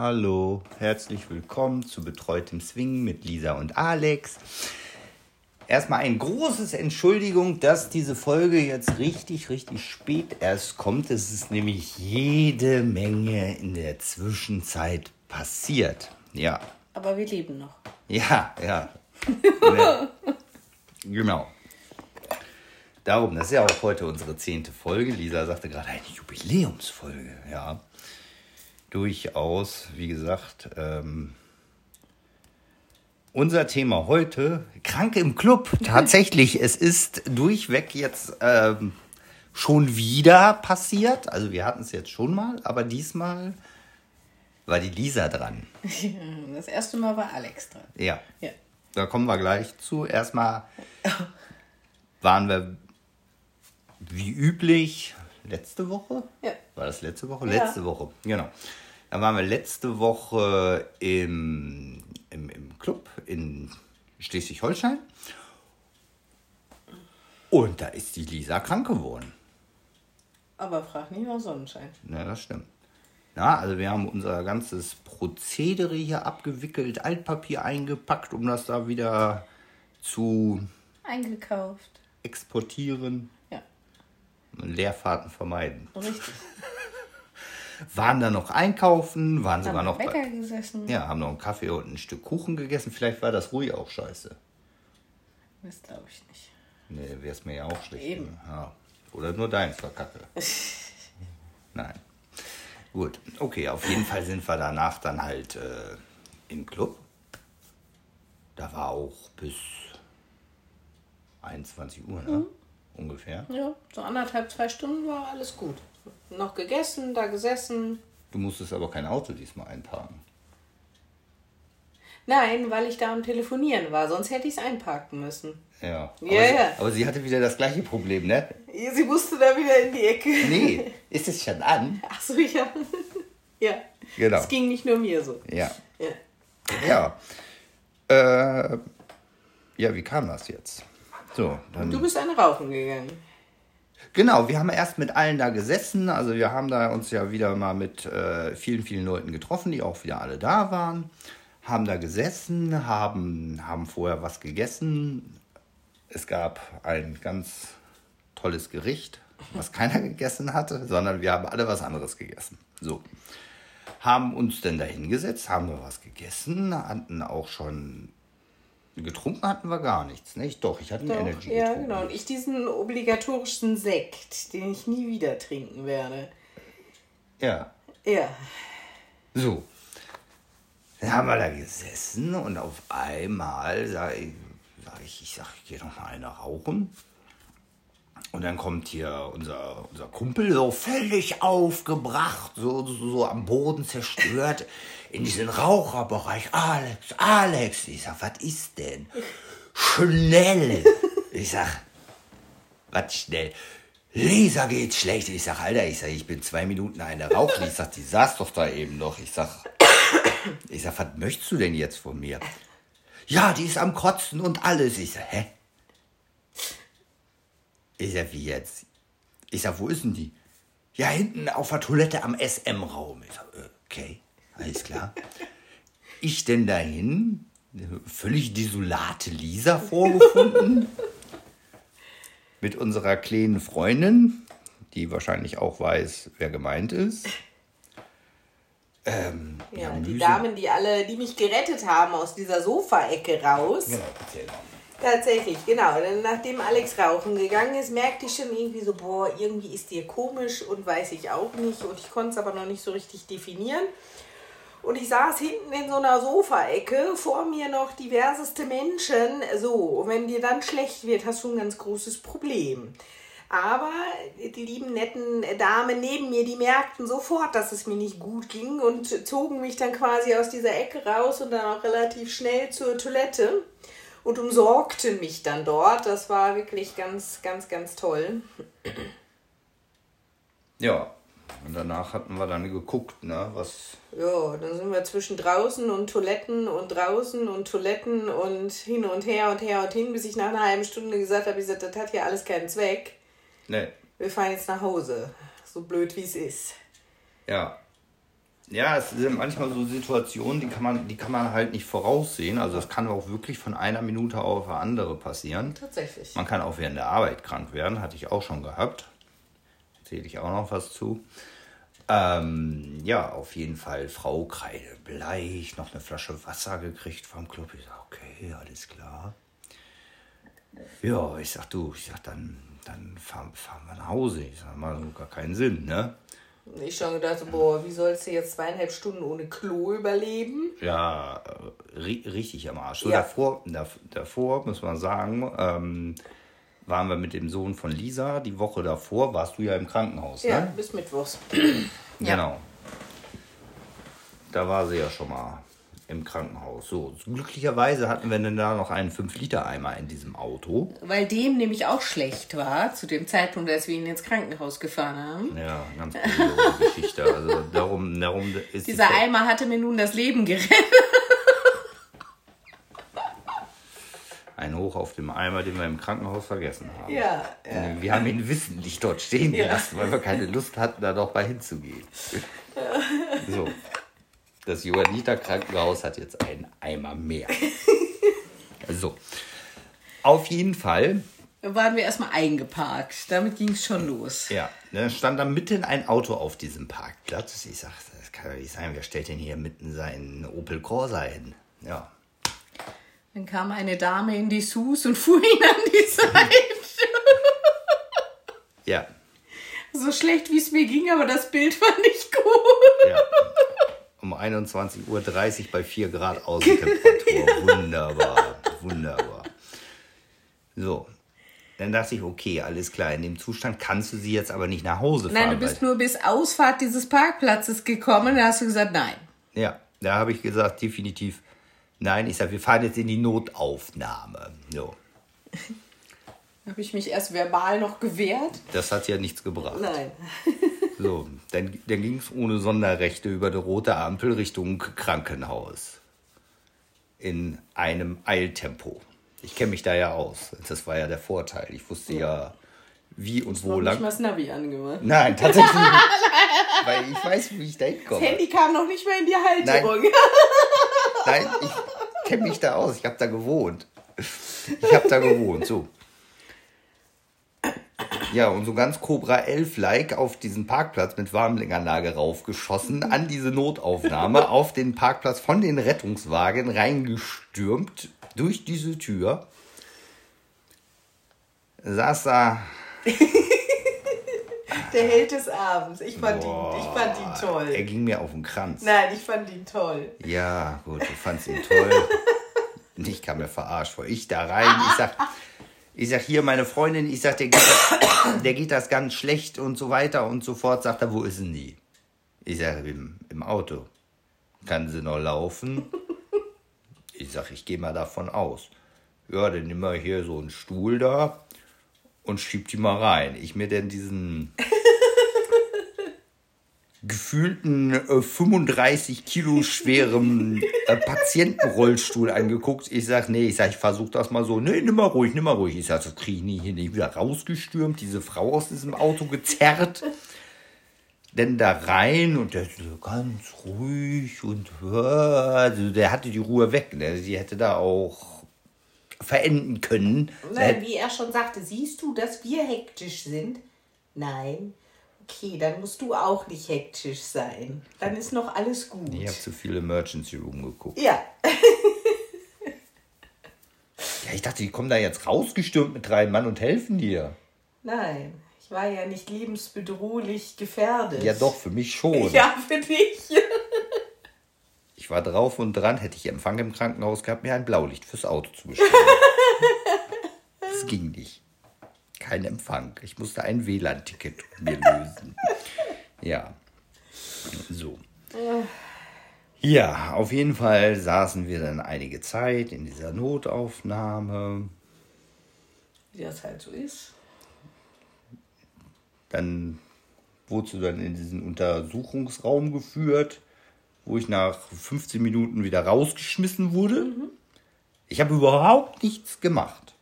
Hallo, herzlich willkommen zu Betreutem Swingen mit Lisa und Alex. Erstmal ein großes Entschuldigung, dass diese Folge jetzt richtig, richtig spät erst kommt. Es ist nämlich jede Menge in der Zwischenzeit passiert. Ja, Aber wir leben noch. ja, ja. Genau. Darum, das ist ja auch heute unsere zehnte Folge. Lisa sagte gerade eine Jubiläumsfolge, ja. Durchaus, wie gesagt, ähm, unser Thema heute, krank im Club. Tatsächlich, es ist durchweg jetzt ähm, schon wieder passiert. Also wir hatten es jetzt schon mal, aber diesmal war die Lisa dran. Das erste Mal war Alex dran. Ja. Ja. Da kommen wir gleich zu. Erstmal waren wir wie üblich letzte Woche. Ja. War das letzte Woche? Ja. Letzte Woche, genau. Da waren wir letzte Woche im, im, im Club in Schleswig-Holstein. Und da ist die Lisa krank geworden. Aber frag nicht nach Sonnenschein. Ja, das stimmt. Ja, also wir haben unser ganzes Prozedere hier abgewickelt, Altpapier eingepackt, um das da wieder zu Eingekauft. exportieren Leerfahrten vermeiden. richtig. Waren dann noch einkaufen, waren sogar noch bei, Bäcker gesessen. ja, haben noch einen Kaffee und ein Stück Kuchen gegessen. Vielleicht war das ruhig auch scheiße. Das glaube ich nicht. Nee, wäre es mir ja auch schlecht. Eben. ne? Ja. Oder nur deins war kacke. Nein. Gut, okay, auf jeden Fall sind wir danach dann halt äh, im Club. Da war auch bis 21 Uhr, Mhm. Ungefähr. Ja, so anderthalb, zwei Stunden war alles gut. Noch gegessen, da gesessen. Du musstest aber kein Auto diesmal einparken. Nein, weil ich da am Telefonieren war, sonst hätte ich es einparken müssen. Ja. Aber, Ja, sie, ja. aber sie hatte wieder das gleiche Problem, ne? Sie musste da wieder in die Ecke. Nee, ist es schon an? Ach so, ja. ja. Genau. Es ging nicht nur mir so. Ja. Ja. Ja. Äh, ja, wie kam das jetzt? So, dann. Du bist eine rauchen gegangen. Genau, wir haben erst mit allen da gesessen. Also wir haben da uns ja wieder mal mit äh, vielen, vielen Leuten getroffen, die auch wieder alle da waren. Haben da gesessen, haben, haben vorher was gegessen. Es gab ein ganz tolles Gericht, was keiner gegessen hatte, sondern wir haben alle was anderes gegessen. So. Haben uns dann da hingesetzt, haben wir was gegessen, hatten auch schon getrunken hatten wir gar nichts, nicht? Doch, ich hatte einen Doch, Energy ja, getrunken. genau. Und ich diesen obligatorischen Sekt, den ich nie wieder trinken werde. Ja. Ja. So. Dann haben wir da gesessen und auf einmal sag ich, sag ich, ich sag, ich gehe noch mal eine rauchen. Und dann kommt hier unser, unser Kumpel so völlig aufgebracht, so, so, so am Boden zerstört, in diesen Raucherbereich. Alex, Alex. Ich sag, was ist denn? Schnell. Ich sag, was schnell? Lisa geht's schlecht. Ich sag, Alter, ich sag, ich bin zwei Minuten eine Rauchen. Ich sag, die saß doch da eben noch. Ich sag, ich sag, was möchtest du denn jetzt von mir? Ja, die ist am Kotzen und alles. Ich sag, hä? Ich sag, wie jetzt? Ich sag, wo ist denn die? Ja, hinten auf der Toilette am SM-Raum. Ich sag, äh, okay, alles klar. Ich denn dahin, völlig desolate Lisa vorgefunden. mit unserer kleinen Freundin, die wahrscheinlich auch weiß, wer gemeint ist. Ähm, Ja, die Damen, die alle, die mich gerettet haben aus dieser Sofaecke raus. Genau, erzähl mal. Tatsächlich, genau. Denn nachdem Alex rauchen gegangen ist, merkte ich schon irgendwie so, boah, irgendwie ist dir komisch und weiß ich auch nicht. Und ich konnte es aber noch nicht so richtig definieren. Und ich saß hinten in so einer Sofaecke, vor mir noch diverseste Menschen. So, wenn dir dann schlecht wird, hast du ein ganz großes Problem. Aber die lieben, netten Damen neben mir, die merkten sofort, dass es mir nicht gut ging und zogen mich dann quasi aus dieser Ecke raus und dann auch relativ schnell zur Toilette und umsorgten mich dann dort. Das war wirklich ganz, ganz, ganz toll. Ja, und danach hatten wir dann geguckt, ne, was. Ja, dann sind wir zwischen draußen und Toiletten und draußen und Toiletten und hin und her und her und hin, bis ich nach einer halben Stunde gesagt habe, ich sag, das hat hier alles keinen Zweck. Ne, Wir fahren jetzt nach Hause. So blöd wie es ist. ja. Ja, es sind manchmal so Situationen, die kann man, die kann man halt nicht voraussehen. Also es kann auch wirklich von einer Minute auf eine andere passieren. Tatsächlich. Man kann auch während der Arbeit krank werden, hatte ich auch schon gehabt. Erzähle ich auch noch was zu. Ähm, ja, auf jeden Fall Frau Kreide bleich, noch eine Flasche Wasser gekriegt vom Club. Ich sag, okay, alles klar. Ja, ich sag, du, ich sag, dann, dann fahren, fahren wir nach Hause. Ich sag mal, gar keinen Sinn, ne? Ich schon gedacht, boah, wie sollst du jetzt zweieinhalb Stunden ohne Klo überleben? Ja, äh, ri richtig am Arsch. So Ja. davor, dav- davor, muss man sagen, ähm, waren wir mit dem Sohn von Lisa. Die Woche davor warst du ja im Krankenhaus, Ja, ne? bis Mittwochs. Ja. Genau. Da war sie ja schon mal im Krankenhaus. So, glücklicherweise hatten wir dann da noch einen 5-Liter-Eimer in diesem Auto. Weil dem nämlich auch schlecht war, zu dem Zeitpunkt, als wir ihn ins Krankenhaus gefahren haben. Ja, ganz kuriose Geschichte. Also darum, darum ist die Dieser Eimer hatte mir nun das Leben gerettet. Ein Hoch auf dem Eimer, den wir im Krankenhaus vergessen haben. Ja, Wir haben ihn wissentlich dort stehen Ja. gelassen, weil wir keine Lust hatten, da noch mal hinzugehen. So. Das Johanniter Krankenhaus hat jetzt einen Eimer mehr. So. Auf jeden Fall, waren wir erstmal eingeparkt. Damit ging es schon los. ja, da stand da mitten ein Auto auf diesem Parkplatz. Ich sag, das kann doch nicht sein, wer stellt denn hier mitten seinen Opel Corsa hin? Ja. Dann kam eine Dame in die Sus und fuhr ihn an die Seite. Ja. so schlecht, wie es mir ging, aber das Bild fand ich gut. ja. Um 21.30 Uhr bei 4 Grad Außentemperatur. Wunderbar, wunderbar. So, dann dachte ich, okay, alles klar, in dem Zustand kannst du sie jetzt aber nicht nach Hause fahren. Nein, du bist nur bis Ausfahrt dieses Parkplatzes gekommen. Da hast du gesagt, nein. Ja, da habe ich gesagt, definitiv nein. Ich sage, wir fahren jetzt in die Notaufnahme. So, Habe ich mich erst verbal noch gewehrt? das hat ja nichts gebracht. Nein. So, dann, dann ging es ohne Sonderrechte über die rote Ampel Richtung Krankenhaus. In einem Eiltempo. Ich kenne mich da ja aus. Das war ja der Vorteil. Ich wusste ja, wie und wo Noch nicht mal lang. das Navi angemacht. Nein, tatsächlich nicht. Weil ich weiß, wie ich da Das hinkomme. Handy kam noch nicht mal in die Halterung. Nein, ich kenne mich da aus. Ich habe da gewohnt. Ich habe da gewohnt. So. Ja, und so ganz Cobra 11-like auf diesen Parkplatz mit Warmlinganlage raufgeschossen, an diese Notaufnahme, auf den Parkplatz von den Rettungswagen reingestürmt, durch diese Tür. Saß da. Der Held des Abends. Ich fand, ihn, ich fand ihn Er toll. ging mir auf den Kranz. Nein, ich fand ihn toll. Ja, gut, du fandst ihn toll. Und ich kam mir verarscht vor. Ich da rein, ich sag, ich sag hier meine Freundin, ich sag, der geht, das, der geht das ganz schlecht und so weiter und so fort. Sagt er, wo ist denn die? Ich sag, im, im Auto. Kann sie noch laufen? Ich sag, ich gehe mal davon aus. Ja, dann nimm mal hier so einen Stuhl da und schieb die mal rein. Ich mir denn diesen gefühlten äh, 35 Kilo schweren äh, Patientenrollstuhl angeguckt. Ich sag, nee, ich sag, ich versuch das mal so. Nee, nimm mal ruhig, nimm mal ruhig. Ich sag, das krieg ich nie hin. Ich wieder rausgestürmt, diese Frau aus diesem Auto gezerrt. Denn da rein und der so ganz ruhig und äh, also der hatte die Ruhe weg. Ne? Sie hätte da auch verenden können. Nein, wie er schon sagte, siehst du, dass wir hektisch sind? Nein. Okay, dann musst du auch nicht hektisch sein. Dann ist noch alles gut. Ich habe zu viel Emergency Room geguckt. Ja, Ja, ich dachte, die kommen da jetzt rausgestürmt mit drei Mann und helfen dir. nein. Ich war ja nicht lebensbedrohlich gefährdet. Ja, doch, für mich schon. Ja, für dich. Ich war drauf und dran, hätte ich Empfang im Krankenhaus gehabt, mir ein Blaulicht fürs Auto zu bestellen. das ging nicht. Kein Empfang. Ich musste ein WLAN-Ticket mir lösen. Ja. So. Ja, auf jeden Fall saßen wir dann einige Zeit in dieser Notaufnahme. Wie das halt so ist. Dann wurdest du dann in diesen Untersuchungsraum geführt, wo ich nach 15 Minuten wieder rausgeschmissen wurde. Ich habe überhaupt nichts gemacht.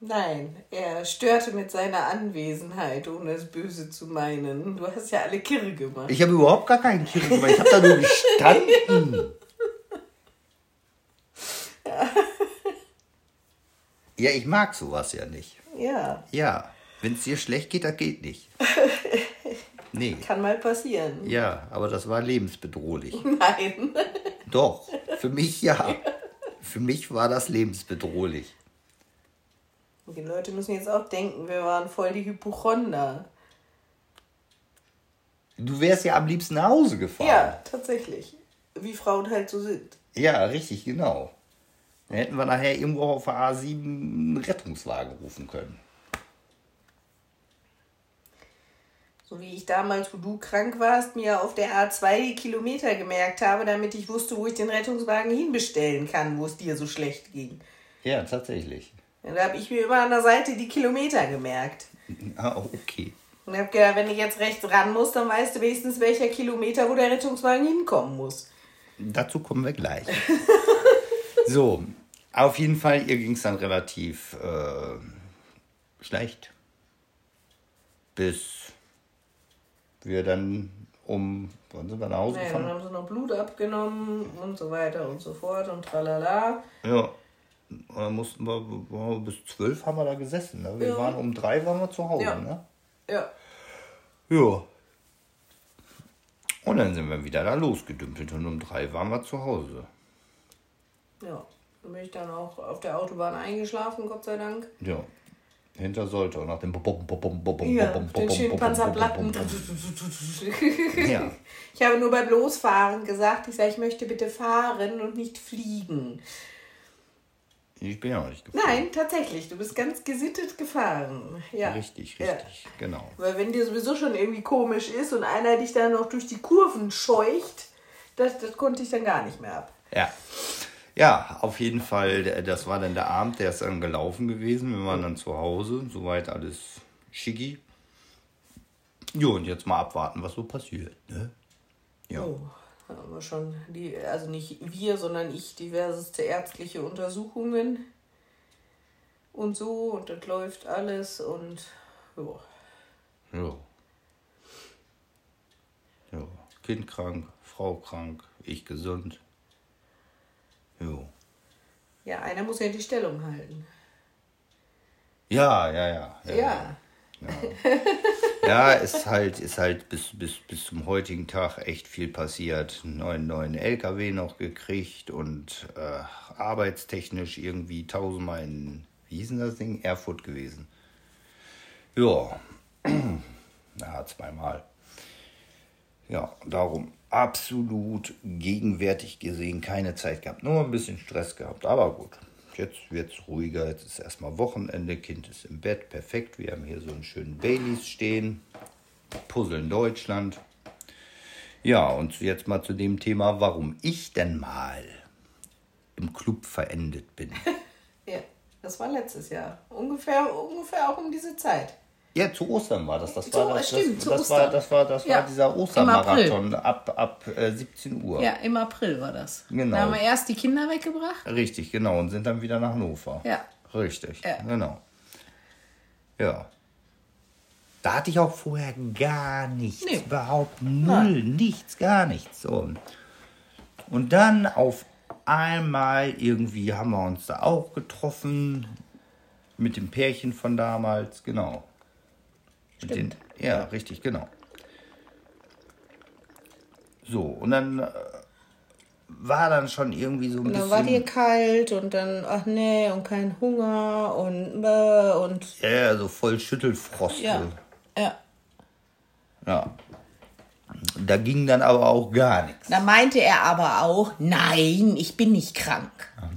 Nein, er störte mit seiner Anwesenheit, ohne es böse zu meinen. Du hast ja alle Kirre gemacht. Ich habe überhaupt gar keinen Kirre gemacht. Ich habe da nur gestanden. Ja, ich mag sowas ja nicht. Ja. Ja, wenn es dir schlecht geht, das geht nicht. Nee. Kann mal passieren. Ja, aber das war lebensbedrohlich. Nein. Doch, für mich ja. Für mich war das lebensbedrohlich. Die Leute müssen jetzt auch denken, wir waren voll die Hypochonder. Du wärst ja am liebsten nach Hause gefahren. Ja, tatsächlich. Wie Frauen halt so sind. Ja, richtig, genau. Dann hätten wir nachher irgendwo auf der A7 einen Rettungswagen rufen können. So wie ich damals, wo du krank warst, mir auf der A2 die Kilometer gemerkt habe, damit ich wusste, wo ich den Rettungswagen hinbestellen kann, wo es dir so schlecht ging. Ja, tatsächlich. Und da habe ich mir immer an der Seite die Kilometer gemerkt. Ah, okay. Und habe gedacht, wenn ich jetzt rechts ran muss, dann weißt du wenigstens, welcher Kilometer, wo der Rettungswagen hinkommen muss. Dazu kommen wir gleich. so, auf jeden Fall, ihr ging es dann relativ äh, schlecht. Bis wir dann um, wann sind wir nach Hause Naja, dann gefahren? haben sie noch Blut abgenommen und so weiter und so fort und tralala. Ja. Und dann mussten wir bis zwölf haben wir da gesessen. Ne? Wir Ja. waren um drei waren wir zu Hause. Ja. Ne? Ja. Ja. Und dann sind wir wieder da losgedümpelt und um drei waren wir zu Hause. Ja. Dann bin ich dann auch auf der Autobahn eingeschlafen, Gott sei Dank. Ja. Hinter sollte und nach dem Bom, Bom, Bom, Bom, Bom, Ja, Bom, den Bom, schönen Panzerplatten. Ja. Ich habe nur beim Losfahren gesagt, ich sage, ich möchte bitte fahren und nicht fliegen. Ich bin ja auch nicht gefahren. Nein, tatsächlich, du bist ganz gesittet gefahren. Ja. Richtig, Ja. richtig. Genau. Weil wenn dir sowieso schon irgendwie komisch ist und einer dich dann noch durch die Kurven scheucht, das, das konnte ich dann gar nicht mehr ab. Ja. Ja, auf jeden Fall, das war dann der Abend, der ist dann gelaufen gewesen. Wir waren dann zu Hause, soweit alles schicki. Jo, und jetzt mal abwarten, was so passiert. Ne? Ja. Oh, wir schon die, also nicht wir, sondern ich, diverseste ärztliche Untersuchungen und so und das läuft alles und jo. Ja. Ja. Kind krank, Frau krank, ich gesund. Jo. Ja, einer muss ja die Stellung halten. Ja, ja, ja. ja. Ja. Ja, ist halt, ist halt bis, bis, bis zum heutigen Tag echt viel passiert. Neuen, neuen LKW noch gekriegt und äh, arbeitstechnisch irgendwie tausendmal in, wie hieß denn das Ding? Erfurt gewesen. Ja, ja, zweimal. Ja, darum absolut gegenwärtig gesehen keine Zeit gehabt. Nur ein bisschen Stress gehabt, aber gut. Jetzt wird es ruhiger. Jetzt ist erstmal Wochenende. Kind ist im Bett. Perfekt. Wir haben hier so einen schönen Baileys stehen. Puzzeln Deutschland. Ja, und jetzt mal zu dem Thema, warum ich denn mal im Club verendet bin. Ja, das war letztes Jahr. Ungefähr, ungefähr auch um diese Zeit. Ja, zu Ostern war das. Das Zu- war das, stimmt, das, zu das, Ostern. war, das war, das Ja, war dieser Ostermarathon ab, ab äh, 17 Uhr. Ja, im April war das. Genau. Da haben wir erst die Kinder weggebracht. Richtig, genau. Und sind dann wieder nach Hannover. Ja. Richtig, Ja. genau. Ja. Da hatte ich auch vorher gar nichts. Nee. Überhaupt null, nichts, gar nichts. So. Und dann auf einmal irgendwie haben wir uns da auch getroffen. Mit dem Pärchen von damals, genau. Stimmt. Den, ja, richtig, genau. So, und dann äh, war dann schon irgendwie so ein Und bisschen. dann war dir kalt und dann, ach nee, und kein Hunger und bäh und Ja, ja, so voll Schüttelfrost. ja. Ja. ja. Da ging dann aber auch gar nichts. Da meinte er aber auch, nein, ich bin nicht krank.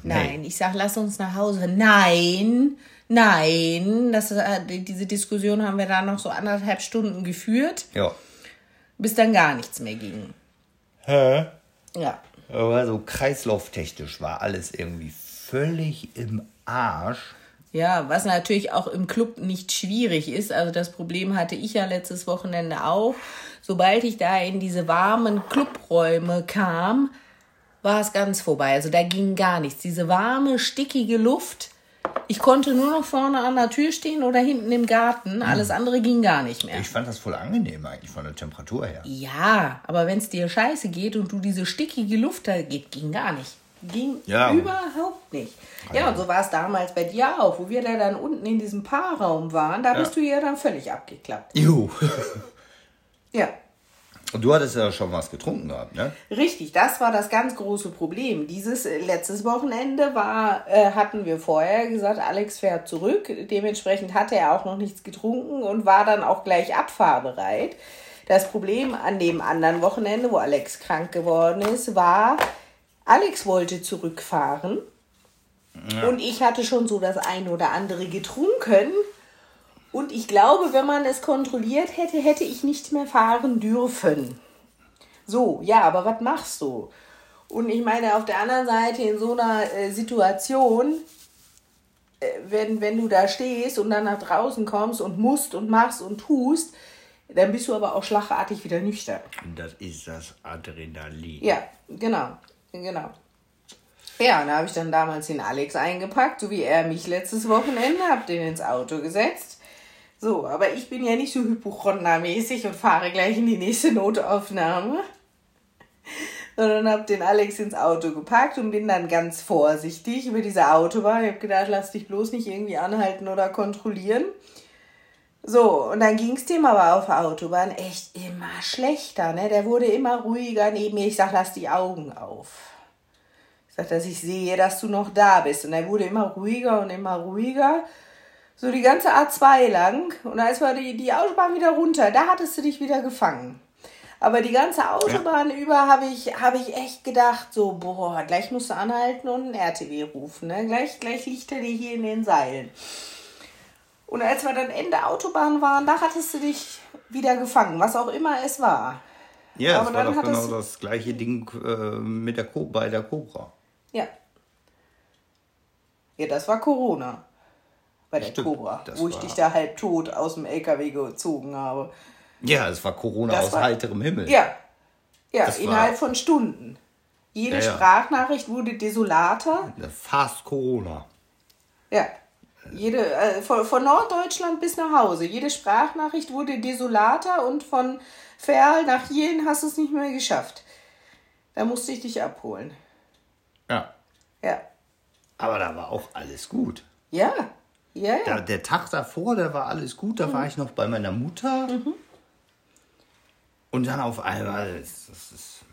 nee. Nein, ich sag, lass uns nach Hause. Nein, nein. Das, äh, die- diese Diskussion haben wir da noch so anderthalb Stunden geführt, Ja. bis dann gar nichts mehr ging. Hä? Ja. Aber so kreislauftechnisch war alles irgendwie völlig im Arsch. Ja, was natürlich auch im Club nicht schwierig ist. Also das Problem hatte ich ja letztes Wochenende auch. Sobald ich da in diese warmen Clubräume kam, war es ganz vorbei. Also da ging gar nichts. Diese warme, stickige Luft, Ich konnte nur noch vorne an der Tür stehen oder hinten im Garten. Alles andere ging gar nicht mehr. Ich fand das voll angenehm eigentlich von der Temperatur her. Ja, aber wenn es dir scheiße geht und du diese stickige Luft da geht, ging gar nicht. Ging Ja. überhaupt nicht. Ja, und so war es damals bei dir auch, wo wir da dann unten in diesem Paarraum waren. Da bist du ja dann völlig abgeklappt. Juhu. Ja, Und du hattest ja schon was getrunken gehabt, ne? Richtig, das war das ganz große Problem. Dieses äh, letztes Wochenende war, äh, hatten wir vorher gesagt, Alex fährt zurück. Dementsprechend hatte er auch noch nichts getrunken und war dann auch gleich abfahrbereit. Das Problem an dem anderen Wochenende, wo Alex krank geworden ist, war, Alex wollte zurückfahren und ich hatte schon so das ein oder andere getrunken. Und ich glaube, wenn man es kontrolliert hätte, hätte ich nicht mehr fahren dürfen. So, ja, aber was machst du? Und ich meine, auf der anderen Seite in so einer äh, Situation, äh, wenn, wenn du da stehst und dann nach draußen kommst und musst und machst und tust, dann bist du aber auch schlagartig wieder nüchtern. Das ist das Adrenalin. Ja, genau, genau. Ja, und da habe ich dann damals den Alex eingepackt, so wie er mich letztes Wochenende, habe den ins Auto gesetzt. So, aber ich bin ja nicht so Hypochonder-mäßig und fahre gleich in die nächste Notaufnahme. Sondern habe den Alex ins Auto gepackt und bin dann ganz vorsichtig über diese Autobahn. Ich habe gedacht, lass dich bloß nicht irgendwie anhalten oder kontrollieren. So, und dann ging es dem aber auf der Autobahn echt immer schlechter. Ne? Der wurde immer ruhiger neben mir. Ich sag, lass die Augen auf. Ich sag, dass ich sehe, dass du noch da bist. Und er wurde immer ruhiger und immer ruhiger. So die ganze A2 lang. Und als war die, die Autobahn wieder runter, da hattest du dich wieder gefangen. Aber die ganze Autobahn über habe ich, hab ich echt gedacht, so, boah, gleich musst du anhalten und einen RTW rufen. Ne? Gleich, gleich liegt er dir hier in den Seilen. Und als wir dann Ende Autobahn waren, da hattest du dich wieder gefangen, was auch immer es war. Ja, Aber das war doch genau es- das gleiche Ding äh, mit der Co bei der Cobra. Ja. Ja, das war Corona. Bei der Stimmt, Cobra, wo ich dich da halb tot aus dem LKW gezogen habe. Ja, es war Corona Das aus war- heiterem Himmel. Ja. Ja, Das war- innerhalb von Stunden. Jede Ja, ja. Sprachnachricht wurde desolater. Fast Corona. Ja. Jede, äh, von, von Norddeutschland bis nach Hause. Jede Sprachnachricht wurde desolater und von Ferl nach Jelen hast du es nicht mehr geschafft. Da musste ich dich abholen. Ja. Ja. Aber da war auch alles gut. Ja. Ja, ja. Da, der Tag davor, da war alles gut. Da war ich noch bei meiner Mutter. Und dann auf einmal. Das, das ist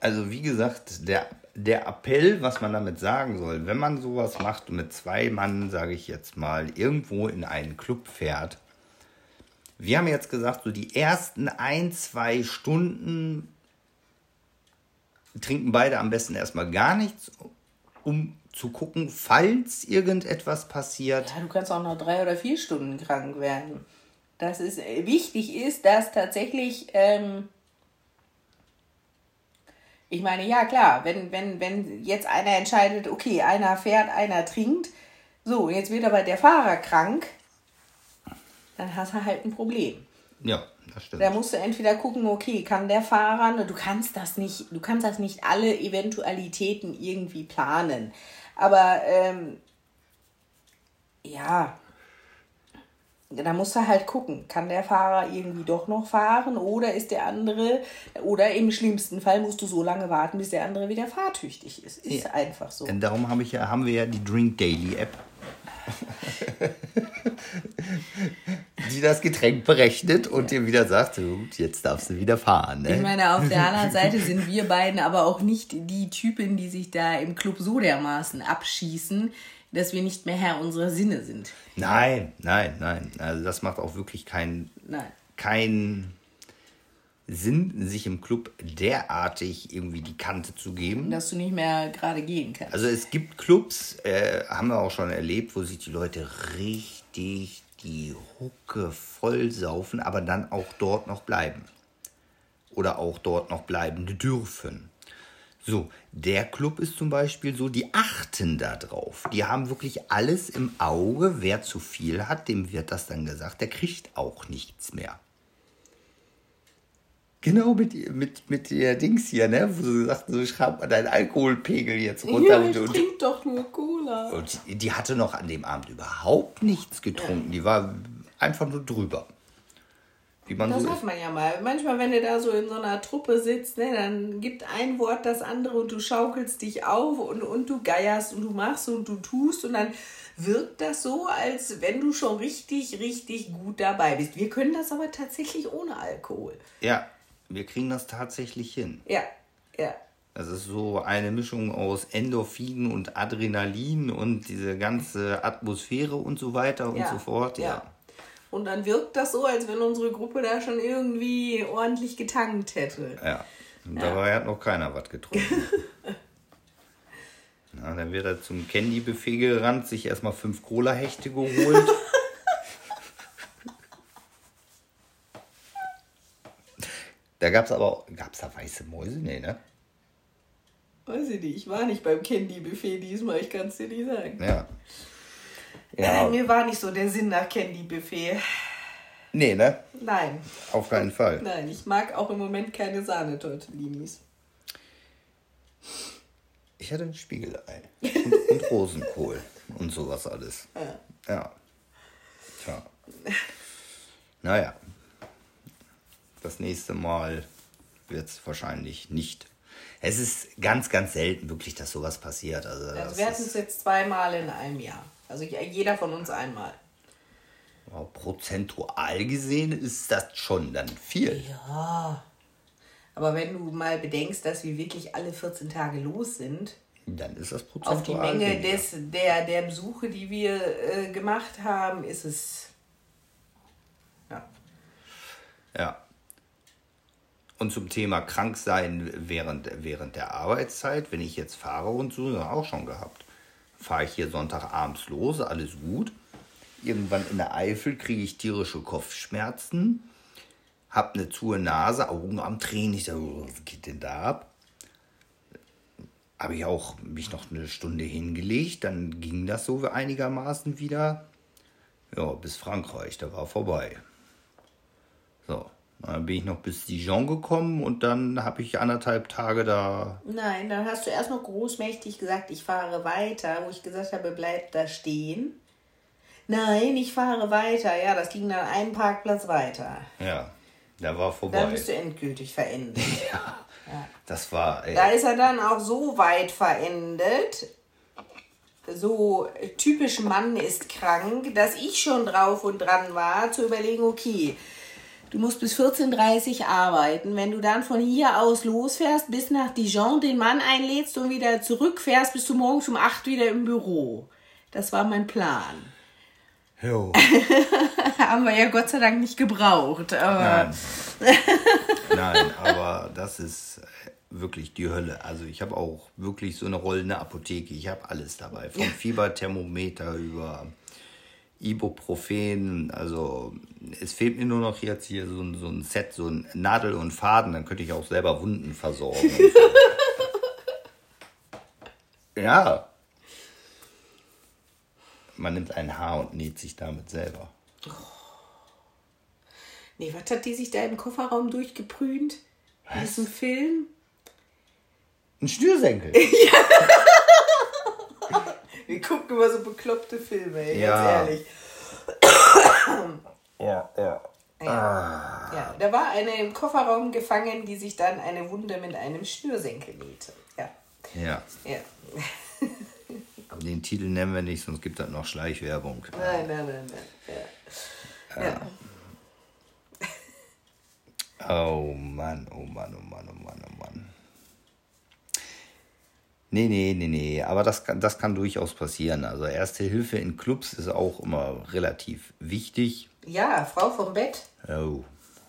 Also, wie gesagt, der, der Appell, was man damit sagen soll, wenn man sowas macht und mit zwei Mann, sage ich jetzt mal, irgendwo in einen Club fährt. Wir haben jetzt gesagt, so die ersten ein, zwei Stunden trinken beide am besten erstmal gar nichts, um zu gucken, falls irgendetwas passiert. Ja, du kannst auch noch drei oder vier Stunden krank werden. Das ist äh, wichtig ist, dass tatsächlich, ähm, ich meine, ja klar, wenn, wenn, wenn jetzt einer entscheidet, okay, einer fährt, einer trinkt, so, jetzt wird aber der Fahrer krank, dann hast du halt ein Problem. Ja, das stimmt. Da musst du entweder gucken, okay, kann der Fahrer, du kannst das nicht, du kannst das nicht alle Eventualitäten irgendwie planen. Aber ähm, ja, da musst du halt gucken, kann der Fahrer irgendwie doch noch fahren oder ist der andere, oder im schlimmsten Fall musst du so lange warten, bis der andere wieder fahrtüchtig ist. Ist Ja. einfach so. Denn darum habe ich ja, haben wir ja die Drink Daily App. die das Getränk berechnet und dir wieder sagt, so, gut, jetzt darfst du wieder fahren. Ne? Ich meine, auf der anderen Seite sind wir beiden aber auch nicht die Typen, die sich da im Club so dermaßen abschießen, dass wir nicht mehr Herr unserer Sinne sind. Nein, nein, nein. Also das macht auch wirklich keinen Nein. Sinn, sich im Club derartig irgendwie die Kante zu geben. Dass du nicht mehr gerade gehen kannst. Also es gibt Clubs, äh, haben wir auch schon erlebt, wo sich die Leute richtig die Hucke voll saufen, aber dann auch dort noch bleiben. Oder auch dort noch bleiben dürfen. So, der Club ist zum Beispiel so, die achten da drauf. Die haben wirklich alles im Auge. Wer zu viel hat, dem wird das dann gesagt, der kriegt auch nichts mehr. Genau, mit, mit, mit der Dings hier, ne? Wo du sagst, so schraub mal deinen Alkoholpegel jetzt runter. Ja, und, ich und, trink doch nur Cola. und die, die hatte noch an dem Abend überhaupt nichts getrunken. Die war einfach nur drüber. Wie man Das so ist. man ja mal. Manchmal, wenn du da so in so einer Truppe sitzt, ne, dann gibt ein Wort das andere und du schaukelst dich auf und, und du geierst und du machst und du tust und dann wirkt das so, als wenn du schon richtig, richtig gut dabei bist. Wir können das aber tatsächlich ohne Alkohol. Ja, wir kriegen das tatsächlich hin. Ja, ja. Das ist so eine Mischung aus Endorphin und Adrenalin und diese ganze Atmosphäre und so weiter und ja, so fort. Ja. Und dann wirkt das so, als wenn unsere Gruppe da schon irgendwie ordentlich getankt hätte. Ja. Und dabei hat noch keiner was getrunken. Na, dann wird er zum Candy-Buffet gerannt, sich erstmal fünf Cola-Hechte geholt. da gab es aber gab es da weiße Mäuse? Nee, ne? Weiß ich nicht, ich war nicht beim Candy-Buffet diesmal, ich kann es dir nicht sagen. Ja. Äh, Ja, mir war nicht so der Sinn nach Candy-Buffet. nee, ne? Nein, Auf keinen Fall. nein, ich mag auch im Moment keine Sahnetortellinis. Ich hatte ein Spiegelei und, und Rosenkohl und sowas alles. Ja. Ja. Tja. Naja. Das nächste Mal wird es wahrscheinlich nicht. Es ist ganz, ganz selten wirklich, dass sowas passiert. Also, Also wir hatten es jetzt zweimal in einem Jahr. Also jeder von uns einmal. prozentual gesehen ist das schon dann viel. Ja. Aber wenn du mal bedenkst, dass wir wirklich alle 14 Tage los sind, Dann ist das auf die prozentual Menge weniger. des, der, der Besuche, die wir äh, gemacht haben, ist es. Ja. Ja. Und zum Thema krank sein während, während der Arbeitszeit, wenn ich jetzt fahre und so, auch schon gehabt. Fahre ich hier Sonntagabends los, alles gut. Irgendwann in der Eifel kriege ich tierische Kopfschmerzen, hab eine zuhe Nase, Augen am Tränen. Ich sage, oh, was geht denn da ab? Habe ich auch mich noch eine Stunde hingelegt, dann ging das so einigermaßen wieder. Ja, bis Frankreich, da war vorbei. So, dann bin ich noch bis Dijon gekommen und dann habe ich anderthalb Tage da. Nein, dann hast du erst noch großmächtig gesagt, ich fahre weiter, wo ich gesagt habe, bleib da stehen. Nein, ich fahre weiter. Ja, das ging dann einen Parkplatz weiter. Ja, da war Dann vorbei. bist du endgültig verendet. Das war. Ey, Da ist er dann auch so weit verendet, so typisch Mann ist krank, dass ich schon drauf und dran war, zu überlegen, okay, du musst bis 14.30 Uhr arbeiten. Wenn du dann von hier aus losfährst, bis nach Dijon, den Mann einlädst und wieder zurückfährst, bist du morgens um 8 wieder im Büro. Das war mein Plan. jo. Haben wir ja Gott sei Dank nicht gebraucht. Aber Nein. Nein, aber das ist äh, wirklich die Hölle. Also ich habe auch wirklich so eine rollende Apotheke. Ich habe alles dabei. Vom Fieberthermometer über Ibuprofen. Also es fehlt mir nur noch jetzt hier so ein, so ein Set, so ein Nadel und Faden. Dann könnte ich auch selber Wunden versorgen. ja. Man nimmt ein Haar und näht sich damit selber. Nee, was hat die sich da im Kofferraum durchgeprüht? In diesem Film? Ein Schnürsenkel. Wir gucken immer so bekloppte Filme, ey, Ja. ganz ehrlich. ja, ja. Ja, da war eine im Kofferraum gefangen, die sich dann eine Wunde mit einem Schnürsenkel nähte. Ja, Ja. ja. Den Titel nennen wir nicht, sonst gibt es noch Schleichwerbung. Nein, nein, nein, nein. Ja. Ja. Oh Mann, oh Mann, oh Mann, oh Mann, oh Mann. Nee, nee, nee, nee, aber das kann, das kann durchaus passieren. Also Erste Hilfe in Clubs ist auch immer relativ wichtig. ja, Frau vom Bett. Oh,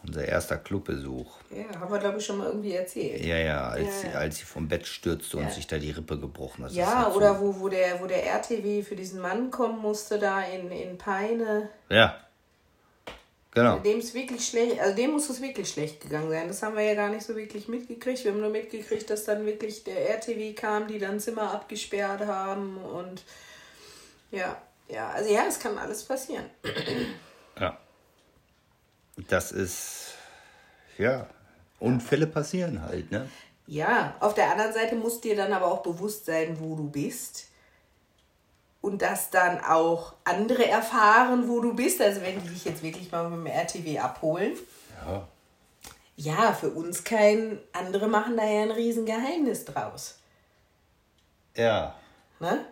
unser erster Clubbesuch. Ja, haben wir, glaube ich, schon mal irgendwie erzählt. Ja, ja, als, Ja, Sie, ja. als sie vom Bett stürzte und sich da die Rippe gebrochen hat. Ja, halt so- oder wo, wo, der, wo der RTW für diesen Mann kommen musste, da in, in Peine. Ja, genau. Dem ist wirklich schlecht, also dem muss es wirklich schlecht gegangen sein. Das haben wir ja gar nicht so wirklich mitgekriegt. Wir haben nur mitgekriegt, dass dann wirklich der RTW kam, die dann Zimmer abgesperrt haben und ja, ja, also ja, es kann alles passieren. Ja. Das ist, ja, Unfälle passieren halt, ne? Ja, auf der anderen Seite muss dir dann aber auch bewusst sein, wo du bist. Und dass dann auch andere erfahren, wo du bist. Also wenn die dich jetzt wirklich mal mit dem RTW abholen. Ja. Ja, für uns kein. Andere machen da ja ein Riesengeheimnis draus. Ja. Ne?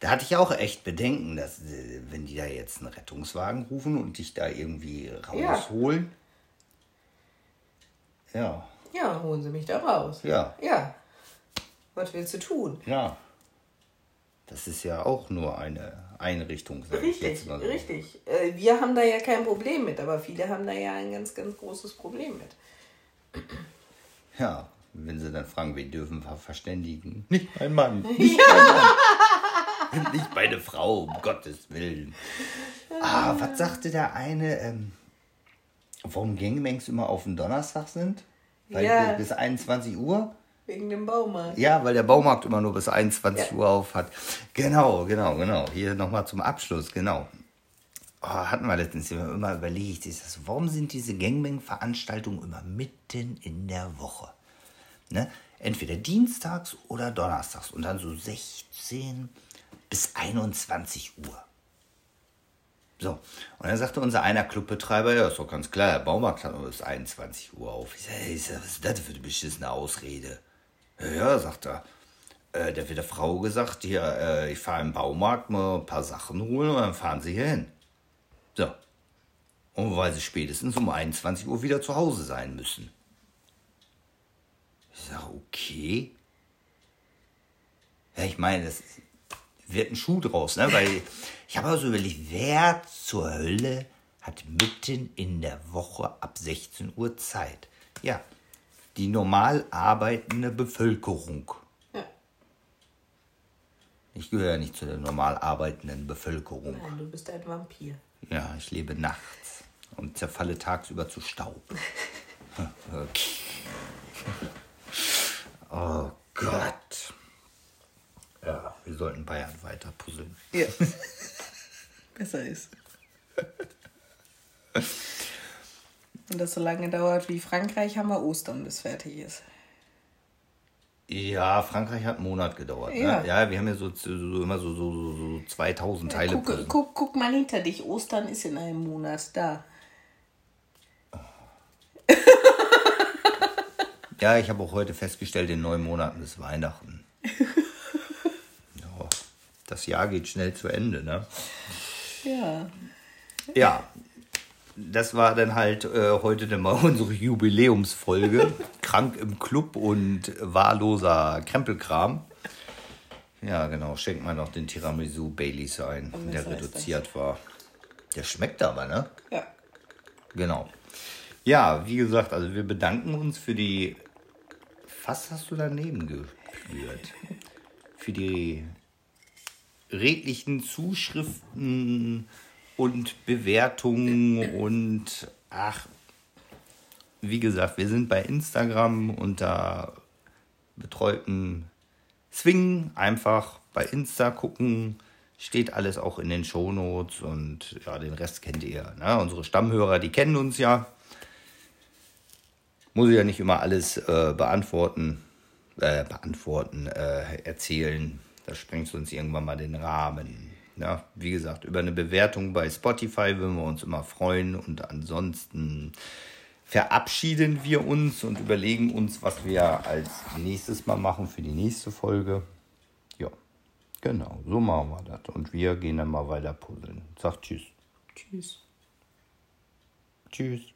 Da hatte ich auch echt Bedenken, dass äh, wenn die da jetzt einen Rettungswagen rufen und dich da irgendwie rausholen. Ja. Ja, holen sie mich da raus. Ja. Ja. Was willst du tun? Ja. Das ist ja auch nur eine Einrichtung, sag ich Richtig, jetzt mal so. richtig. Äh, Wir haben da ja kein Problem mit, aber viele haben da ja ein ganz, ganz großes Problem mit. Ja, wenn sie dann fragen, wen dürfen wir verständigen? Nicht mein Mann. Nicht mein Mann. Nicht meine Frau, um Gottes Willen. Ah, was sagte der eine, ähm, warum Gangbangs immer auf den Donnerstag sind? Weil Ja. bis 21 Uhr? Wegen dem Baumarkt. Ja, weil der Baumarkt immer nur bis 21 Uhr auf hat. Genau, genau, genau. Hier nochmal zum Abschluss, genau. Oh, hatten wir letztens immer überlegt, ist das, warum sind diese Gangbang-Veranstaltungen immer mitten in der Woche? Ne? Entweder dienstags oder donnerstags und dann so 16 bis 21 Uhr. So, und dann sagte unser einer Clubbetreiber, ja, ist doch ganz klar, der Baumarkt hat nur bis 21 Uhr auf. Ich sag, ey, ich sag, was ist das für eine beschissene Ausrede? Ja, ja, sagt er. Äh, der wird der Frau gesagt, hier, äh, ich fahre im Baumarkt mal ein paar Sachen holen und dann fahren sie hier hin. So. Und weil sie spätestens um 21 Uhr wieder zu Hause sein müssen. Ich sage, okay. Ja, ich meine, das wird ein Schuh draus, ne? Weil ich habe also überlegt, wer zur Hölle hat mitten in der Woche ab 16 Uhr Zeit? Ja, die normal arbeitende Bevölkerung. Ja. Ich gehöre ja nicht zu der normal arbeitenden Bevölkerung. Nein, du bist ein Vampir. Ja, ich lebe nachts und zerfalle tagsüber zu Staub. Oh Gott. Ja, wir sollten Bayern weiter puzzeln. Ja. Besser ist. Und das so lange dauert wie Frankreich, haben wir Ostern, bis fertig ist. Ja, Frankreich hat einen Monat gedauert. Ja. Ne? Ja, wir haben ja so, so, so immer so, so, so, so 2000 Teile. Guck, pro- guck, guck mal hinter dich. Ostern ist in einem Monat da. Ja, ich habe auch heute festgestellt, in neun Monaten ist Weihnachten. ja, das Jahr geht schnell zu Ende, ne? Ja. Ja, das war dann halt äh, heute dann mal unsere Jubiläumsfolge. Krank im Club und wahlloser Krempelkram. Ja, genau. Schenkt mal noch den Tiramisu Baileys ein, Und der besser ist reduziert war. Der schmeckt aber, ne? Ja. Genau. Ja, wie gesagt, also wir bedanken uns für die. Fast hast du daneben gespürt. Für die redlichen Zuschriften und Bewertungen und ach, wie gesagt, wir sind bei Instagram unter betreuten Swing. Einfach bei Insta gucken. Steht alles auch in den Shownotes und ja, den Rest kennt ihr. Ne? Unsere Stammhörer, die kennen uns ja. Muss ich ja nicht immer alles äh, beantworten, äh, beantworten, äh, erzählen. Das sprengt uns irgendwann mal den Rahmen. Ja, wie gesagt, über eine Bewertung bei Spotify würden wir uns immer freuen. Und ansonsten verabschieden wir uns und überlegen uns, was wir als nächstes Mal machen für die nächste Folge. Ja, genau, so machen wir das. Und wir gehen dann mal weiter puzzeln. Sag Tschüss. Tschüss. Tschüss.